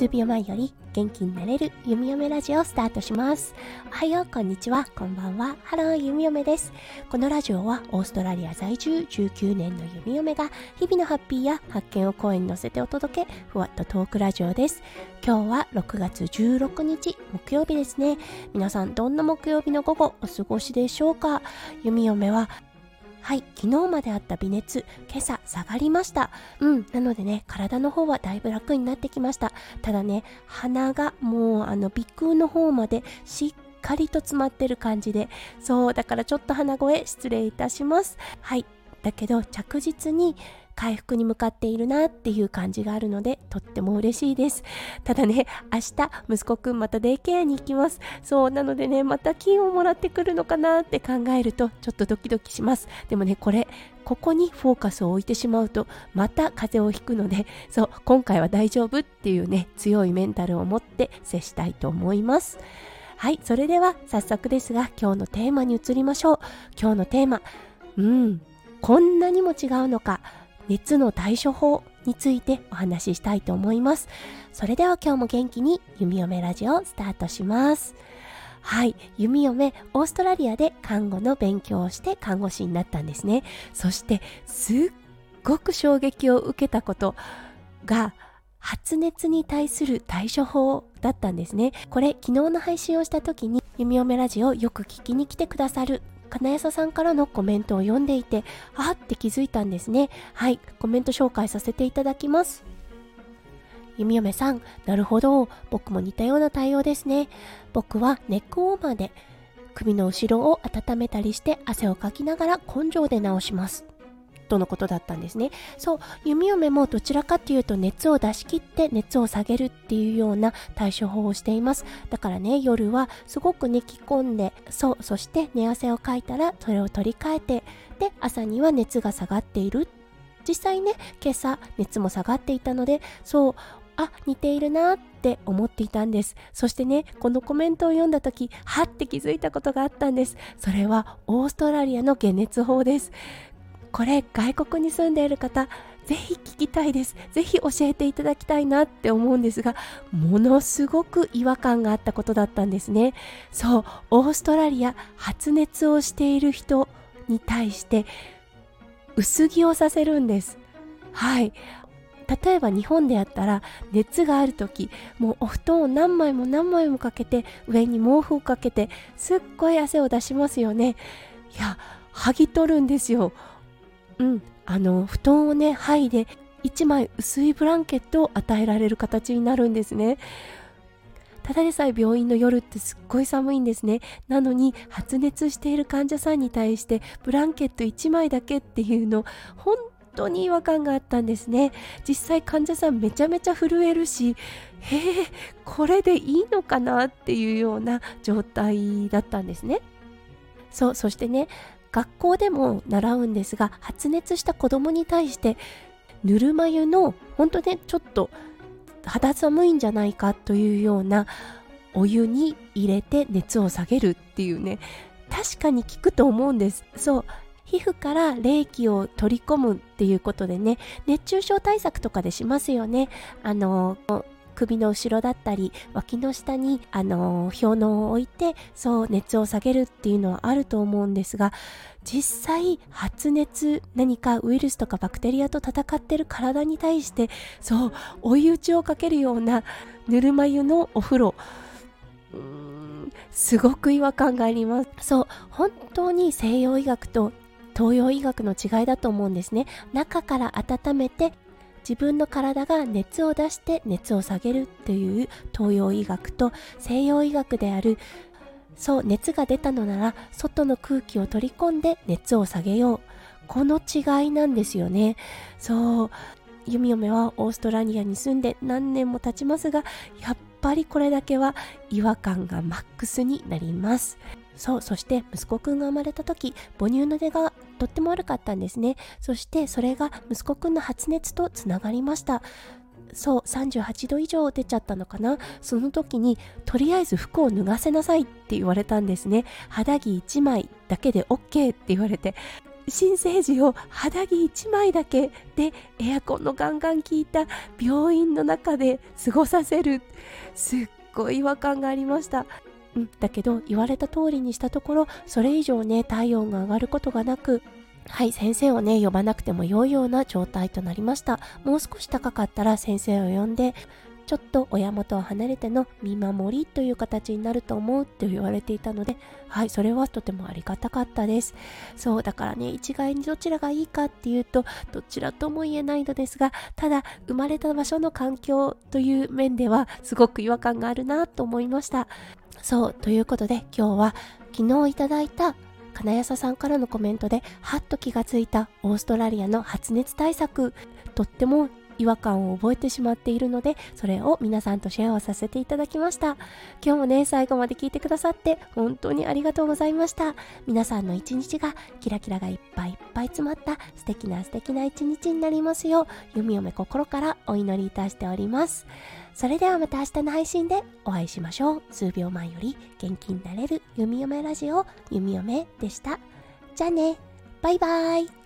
数秒前より元気になれる弓嫁ラジオをスタートします。おはよう、こんにちは、こんばんは。ハロー、弓嫁です。このラジオはオーストラリア在住19年の弓嫁が日々のハッピーや発見を声に乗せてお届け、ふわっとトークラジオです。今日は6月16日、木曜日ですね。皆さん、どんな木曜日の午後お過ごしでしょうか？弓嫁ははい、昨日まであった微熱、今朝下がりました。うん、なのでね、体の方はだいぶ楽になってきました。ただね、鼻がもうあの鼻腔の方までしっかりと詰まってる感じで、そう、だからちょっと鼻声失礼いたします。はい、だけど着実に回復に向かっているなっていう感じがあるのでとっても嬉しいです。ただね明日息子くんまたデイケアに行きます。そうなのでねまた金をもらってくるのかなって考えるとちょっとドキドキします。でもねこれここにフォーカスを置いてしまうとまた風邪をひくのでそう今回は大丈夫っていうね強いメンタルを持って接したいと思います。はいそれでは早速ですが今日のテーマに移りましょう。今日のテーマ。うんこんなにも違うのか。熱の対処法についてお話ししたいと思います。それでは今日も元気に弓嫁ラジオスタートします。はい、弓嫁、オーストラリアで看護の勉強をして看護師になったんですね。そしてすっごく衝撃を受けたことが発熱に対する対処法だったんですね。これ昨日の配信をした時に弓嫁ラジオよく聞きに来てくださる金谷さんからのコメントを読んでいて、あって気づいたんですね。はい、コメント紹介させていただきます。弓嫁さん、なるほど。僕も似たような対応ですね。僕はネックウォーマーで首の後ろを温めたりして汗をかきながら根性で治します。とのことだったんですね。そう、弓嫁もどちらかというと熱を出し切って熱を下げるっていうような対処法をしています。だからね、夜はすごく寝き込んで、そう、そして寝汗をかいたらそれを取り替えて、で、朝には熱が下がっている。実際ね、今朝熱も下がっていたので、そう、あ、似ているなって思っていたんです。そしてね、このコメントを読んだ時、はって気づいたことがあったんです。それはオーストラリアの解熱法です。これ外国に住んでいる方ぜひ聞きたいです。ぜひ教えていただきたいなって思うんですがものすごく違和感があったことだったんですね。そうオーストラリア発熱をしている人に対して薄着をさせるんです。はい。例えば日本であったら熱がある時もうお布団を何枚も何枚もかけて上に毛布をかけてすっごい汗を出しますよね。いや剥ぎ取るんですよ。うん、あの布団をね剥いで1枚薄いブランケットを与えられる形になるんですね。ただでさえ病院の夜ってすっごい寒いんですね。なのに発熱している患者さんに対してブランケット1枚だけっていうの本当に違和感があったんですね。実際患者さんめちゃめちゃ震えるし、へえ、これでいいのかなっていうような状態だったんですね。そう、そしてね、学校でも習うんですが発熱した子供に対してぬるま湯の本当ねちょっと肌寒いんじゃないかというようなお湯に入れて熱を下げるっていうね確かに効くと思うんです。そう。皮膚から冷気を取り込むっていうことでね熱中症対策とかでしますよね。あの首の後ろだったり脇の下にあの氷のを置いてそう熱を下げるっていうのはあると思うんですが実際発熱何かウイルスとかバクテリアと戦ってる体に対してそう追い打ちをかけるようなぬるま湯のお風呂。うんすごく違和感があります。そう本当に西洋医学と東洋医学の違いだと思うんですね。中から温めて自分の体が熱を出して熱を下げるという東洋医学と西洋医学である。そう熱が出たのなら外の空気を取り込んで熱を下げよう。この違いなんですよね。そう弓嫁はオーストラリアに住んで何年も経ちますがやっぱりこれだけは違和感がマックスになります。そうそして息子くんが生まれた時母乳の出がとっても悪かったんですね。そしてそれが息子くんの発熱とつながりました。そう38度以上出ちゃったのかな。その時にとりあえず服を脱がせなさいって言われたんですね。肌着1枚だけで OK って言われて。新生児を肌着1枚だけでエアコンのガンガン効いた病院の中で過ごさせる。すっごい違和感がありました。うん、だけど言われた通りにしたところそれ以上ね体温が上がることがなくはい先生をね呼ばなくても良いような状態となりました。もう少し高かったら先生を呼んでちょっと親元を離れての見守りという形になると思うって言われていたのではいそれはとてもありがたかったです。そうだからね一概にどちらがいいかっていうとどちらとも言えないのですがただ生まれた場所の環境という面ではすごく違和感があるなと思いました。そうということで今日は昨日いただいた金谷さんからのコメントではっと気がついたオーストラリアの発熱対策とっても違和感を覚えてしまっているのでそれを皆さんとシェアをさせていただきました。今日もね最後まで聞いてくださって本当にありがとうございました。皆さんの一日がキラキラがいっぱいいっぱい詰まった素敵な素敵な一日になりますよう弓嫁心からお祈りいたしております。それではまた明日の配信でお会いしましょう。数秒前より元気になれる弓嫁ラジオ弓嫁でした。じゃあね。バイバイ。